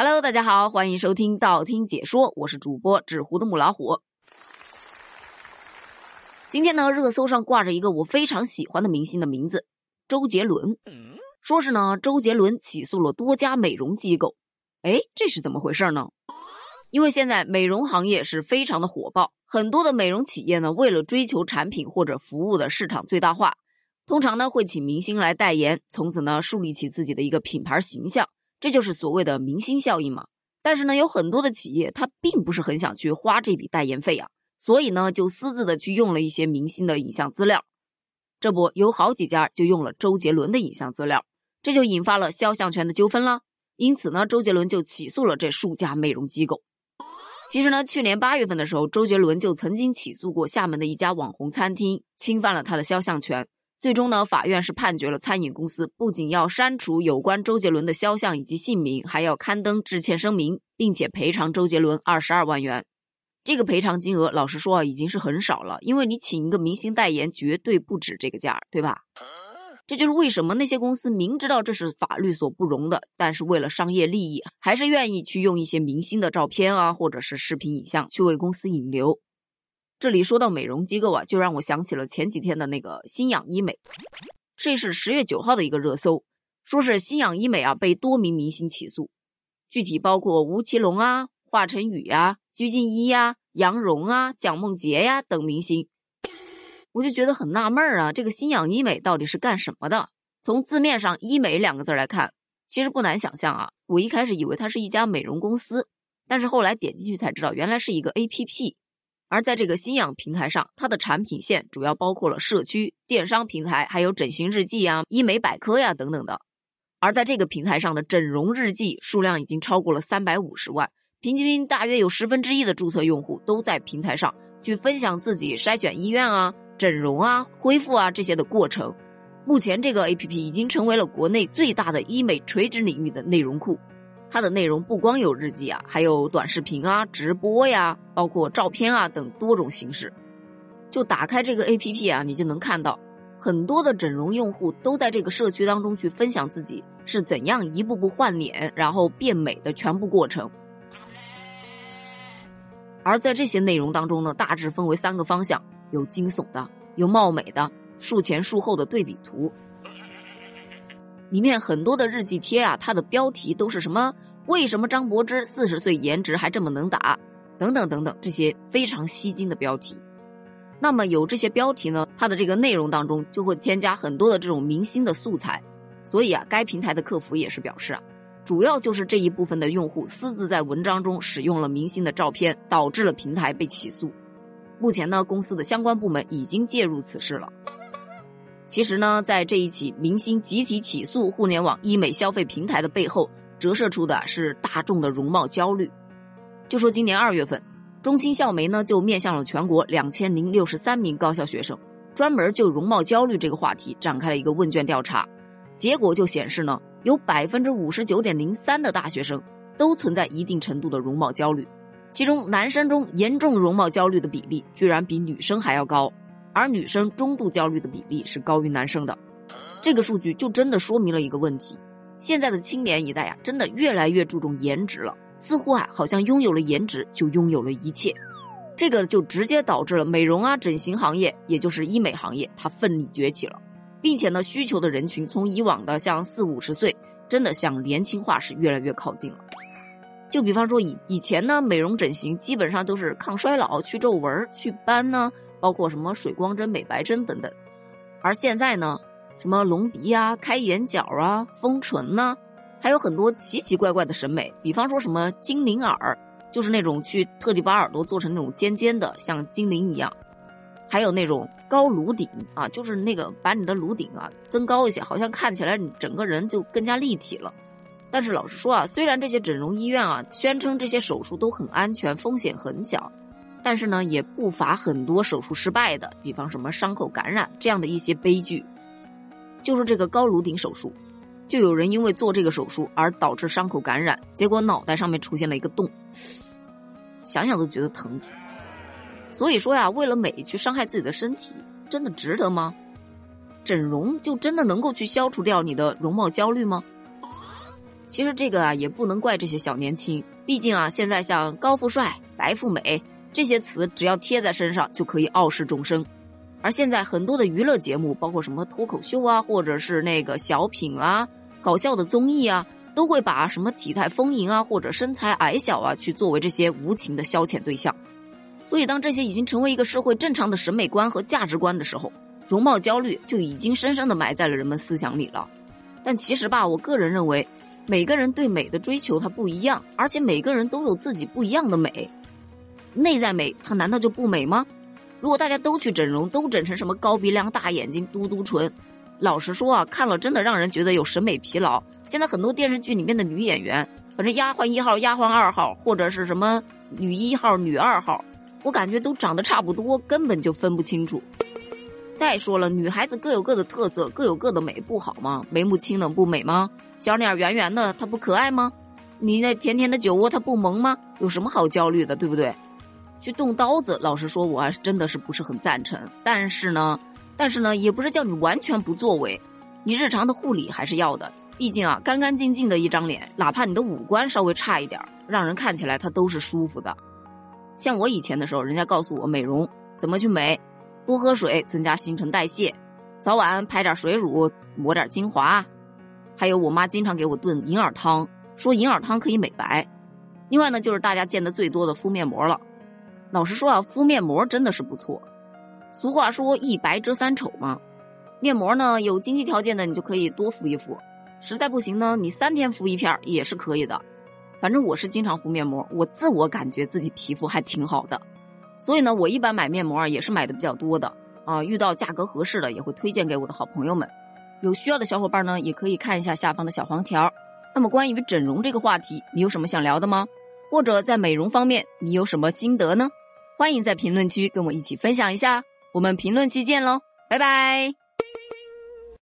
Hello，大家好，欢迎收听道听解说，我是主播纸糊的母老虎。今天呢，热搜上挂着一个我非常喜欢的明星的名字——周杰伦。说是呢，周杰伦起诉了多家美容机构。哎，这是怎么回事呢？因为现在美容行业是非常的火爆，很多的美容企业呢，为了追求产品或者服务的市场最大化，通常呢会请明星来代言，从此呢树立起自己的一个品牌形象。这就是所谓的明星效应嘛。但是呢，有很多的企业他并不是很想去花这笔代言费啊，所以呢就私自的去用了一些明星的影像资料。这不有好几家就用了周杰伦的影像资料，这就引发了肖像权的纠纷了。因此呢，周杰伦就起诉了这数家美容机构。其实呢，去年八月份的时候，周杰伦就曾经起诉过厦门的一家网红餐厅，侵犯了他的肖像权。最终呢，法院是判决了餐饮公司不仅要删除有关周杰伦的肖像以及姓名，还要刊登致歉声明，并且赔偿周杰伦二十二万元。这个赔偿金额，老实说啊，已经是很少了，因为你请一个明星代言，绝对不止这个价，对吧？这就是为什么那些公司明知道这是法律所不容的，但是为了商业利益，还是愿意去用一些明星的照片啊，或者是视频影像去为公司引流。这里说到美容机构啊，就让我想起了前几天的那个新氧医美。这是十月九号的一个热搜，说是新氧医美啊被多名明星起诉，具体包括吴奇隆啊、华晨宇呀、鞠婧祎呀、杨蓉啊、蒋梦婕呀等明星。我就觉得很纳闷儿啊，这个新氧医美到底是干什么的？从字面上“医美”两个字来看，其实不难想象啊。我一开始以为它是一家美容公司，但是后来点进去才知道，原来是一个 APP。而在这个新氧平台上，它的产品线主要包括了社区、电商平台，还有整形日记呀、医美百科呀等等的。而在这个平台上的整容日记数量已经超过了三百五十万，平均大约有十分之一的注册用户都在平台上去分享自己筛选医院啊、整容啊、恢复啊这些的过程。目前，这个 APP 已经成为了国内最大的医美垂直领域的内容库。它的内容不光有日记啊，还有短视频啊、直播呀，包括照片啊等多种形式。就打开这个 APP 啊，你就能看到很多的整容用户都在这个社区当中去分享自己是怎样一步步换脸，然后变美的全部过程。而在这些内容当中呢，大致分为三个方向：有惊悚的，有貌美的，术前术后的对比图。里面很多的日记贴啊，它的标题都是什么？为什么张柏芝四十岁颜值还这么能打？等等等等，这些非常吸睛的标题。那么有这些标题呢，它的这个内容当中就会添加很多的这种明星的素材。所以啊，该平台的客服也是表示啊，主要就是这一部分的用户私自在文章中使用了明星的照片，导致了平台被起诉。目前呢，公司的相关部门已经介入此事了。其实呢，在这一起明星集体起诉互联网医美消费平台的背后，折射出的是大众的容貌焦虑。就说今年二月份，中心校媒呢就面向了全国两千零六十三名高校学生，专门就容貌焦虑这个话题展开了一个问卷调查。结果就显示呢，有百分之五十九点零三的大学生都存在一定程度的容貌焦虑，其中男生中严重容貌焦虑的比例居然比女生还要高。而女生中度焦虑的比例是高于男生的，这个数据就真的说明了一个问题：现在的青年一代呀，真的越来越注重颜值了，似乎啊，好像拥有了颜值就拥有了一切。这个就直接导致了美容啊、整形行业，也就是医美行业，它奋力崛起了，并且呢，需求的人群从以往的像四五十岁，真的向年轻化是越来越靠近了。就比方说以以前呢，美容整形基本上都是抗衰老、去皱纹、祛斑呢。包括什么水光针、美白针等等，而现在呢，什么隆鼻啊、开眼角啊、丰唇呐，还有很多奇奇怪怪的审美。比方说什么精灵耳，就是那种去特地把耳朵做成那种尖尖的，像精灵一样；还有那种高颅顶啊，就是那个把你的颅顶啊增高一些，好像看起来你整个人就更加立体了。但是老实说啊，虽然这些整容医院啊宣称这些手术都很安全，风险很小。但是呢，也不乏很多手术失败的，比方什么伤口感染这样的一些悲剧。就是这个高颅顶手术，就有人因为做这个手术而导致伤口感染，结果脑袋上面出现了一个洞，想想都觉得疼。所以说呀，为了美去伤害自己的身体，真的值得吗？整容就真的能够去消除掉你的容貌焦虑吗？其实这个啊也不能怪这些小年轻，毕竟啊现在像高富帅、白富美这些词，只要贴在身上就可以傲视众生。而现在很多的娱乐节目，包括什么脱口秀啊，或者是那个小品啊、搞笑的综艺啊，都会把什么体态丰盈啊，或者身材矮小啊，去作为这些无情的消遣对象。所以，当这些已经成为一个社会正常的审美观和价值观的时候，容貌焦虑就已经深深的埋在了人们思想里了。但其实吧，我个人认为。每个人对美的追求它不一样，而且每个人都有自己不一样的美。内在美它难道就不美吗？如果大家都去整容，都整成什么高鼻梁、大眼睛、嘟嘟唇，老实说啊，看了真的让人觉得有审美疲劳。现在很多电视剧里面的女演员，反正丫鬟一号、丫鬟二号，或者是什么女一号、女二号，我感觉都长得差不多，根本就分不清楚。再说了，女孩子各有各的特色，各有各的美，不好吗？眉目清冷不美吗？小脸圆圆的，她不可爱吗？你那甜甜的酒窝，她不萌吗？有什么好焦虑的，对不对？去动刀子，老实说，我还是真的是不是很赞成。但是呢，但是呢，也不是叫你完全不作为，你日常的护理还是要的。毕竟啊，干干净净的一张脸，哪怕你的五官稍微差一点，让人看起来它都是舒服的。像我以前的时候，人家告诉我美容怎么去美。多喝水，增加新陈代谢；早晚拍点水乳，抹点精华。还有我妈经常给我炖银耳汤，说银耳汤可以美白。另外呢，就是大家见的最多的敷面膜了。老实说啊，敷面膜真的是不错。俗话说一白遮三丑嘛，面膜呢有经济条件的你就可以多敷一敷，实在不行呢，你三天敷一片也是可以的。反正我是经常敷面膜，我自我感觉自己皮肤还挺好的。所以呢，我一般买面膜啊，也是买的比较多的啊。遇到价格合适的，也会推荐给我的好朋友们。有需要的小伙伴呢，也可以看一下下方的小黄条。那么关于整容这个话题，你有什么想聊的吗？或者在美容方面，你有什么心得呢？欢迎在评论区跟我一起分享一下。我们评论区见喽，拜拜。